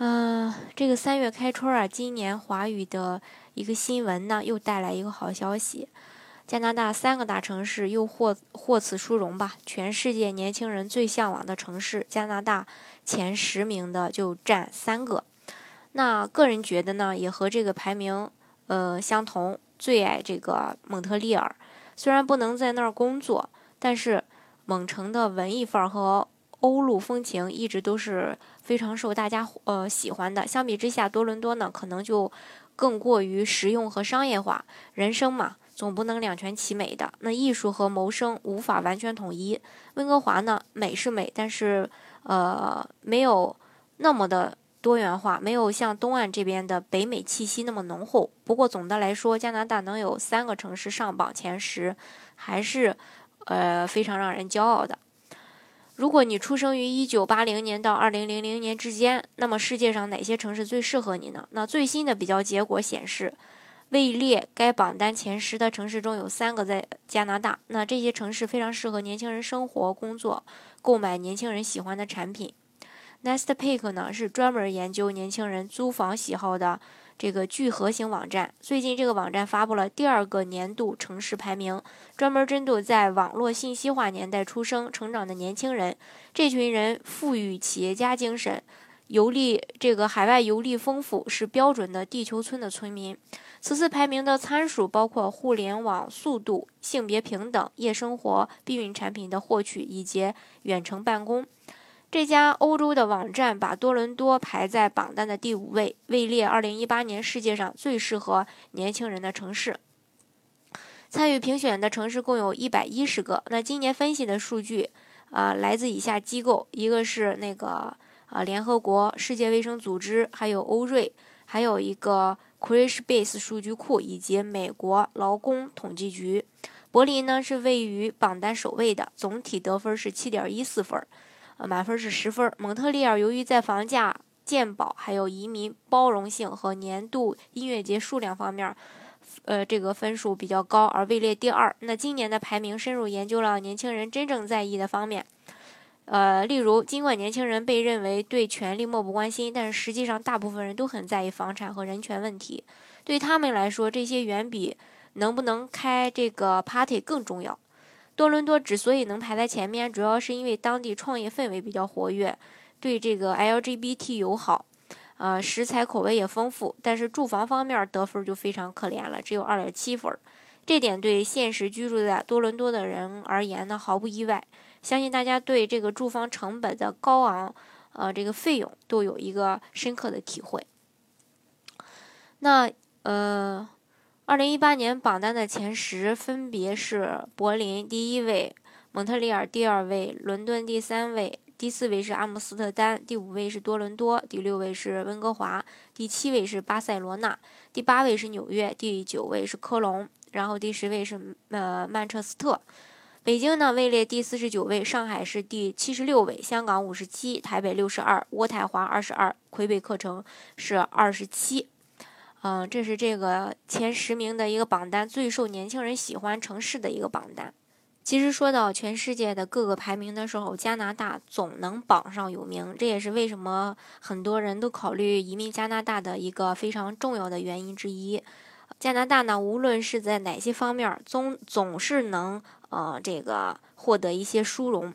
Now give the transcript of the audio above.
嗯，这个三月开春啊，今年华语的一个新闻呢，又带来一个好消息。加拿大三个大城市又获获此殊荣吧？全世界年轻人最向往的城市，加拿大前十名的就占三个。那个人觉得呢，也和这个排名呃相同，最爱这个蒙特利尔。虽然不能在那儿工作，但是蒙城的文艺范儿和欧陆风情一直都是非常受大家呃喜欢的。相比之下，多伦多呢可能就更过于实用和商业化。人生嘛，总不能两全其美的。那艺术和谋生无法完全统一。温哥华呢，美是美，但是呃没有那么的多元化，没有像东岸这边的北美气息那么浓厚。不过总的来说，加拿大能有三个城市上榜前十，还是呃非常让人骄傲的。如果你出生于一九八零年到二零零零年之间，那么世界上哪些城市最适合你呢？那最新的比较结果显示，位列该榜单前十的城市中有三个在加拿大。那这些城市非常适合年轻人生活、工作、购买年轻人喜欢的产品。Nestpick 呢是专门研究年轻人租房喜好的。这个聚合型网站最近，这个网站发布了第二个年度城市排名，专门针对在网络信息化年代出生、成长的年轻人。这群人富裕企业家精神，游历这个海外游历丰富，是标准的地球村的村民。此次排名的参数包括互联网速度、性别平等、夜生活、避孕产品的获取以及远程办公。这家欧洲的网站把多伦多排在榜单的第五位，位列2018年世界上最适合年轻人的城市。参与评选的城市共有一百一十个。那今年分析的数据，啊，来自以下机构：一个是那个啊联合国世界卫生组织，还有欧瑞，还有一个 c r i s h b a s e 数据库，以及美国劳工统计局。柏林呢是位于榜单首位的，总体得分是七点一四分。呃，满分是十分。蒙特利尔由于在房价、鉴宝、还有移民包容性和年度音乐节数量方面，呃，这个分数比较高，而位列第二。那今年的排名深入研究了年轻人真正在意的方面，呃，例如，尽管年轻人被认为对权力漠不关心，但是实际上大部分人都很在意房产和人权问题。对他们来说，这些远比能不能开这个 party 更重要。多伦多之所以能排在前面，主要是因为当地创业氛围比较活跃，对这个 LGBT 友好，呃，食材口味也丰富。但是住房方面得分就非常可怜了，只有二点七分。这点对现实居住在多伦多的人而言呢，毫不意外。相信大家对这个住房成本的高昂，呃，这个费用都有一个深刻的体会。那，呃。二零一八年榜单的前十分别是柏林第一位，蒙特利尔第二位，伦敦第三位，第四位是阿姆斯特丹，第五位是多伦多，第六位是温哥华，第七位是巴塞罗那，第八位是纽约，第九位是科隆，然后第十位是呃曼彻斯特，北京呢位列第四十九位，上海是第七十六位，香港五十七，台北六十二，渥太华二十二，魁北克城是二十七。嗯，这是这个前十名的一个榜单，最受年轻人喜欢城市的一个榜单。其实说到全世界的各个排名的时候，加拿大总能榜上有名，这也是为什么很多人都考虑移民加拿大的一个非常重要的原因之一。加拿大呢，无论是在哪些方面，总总是能呃这个获得一些殊荣。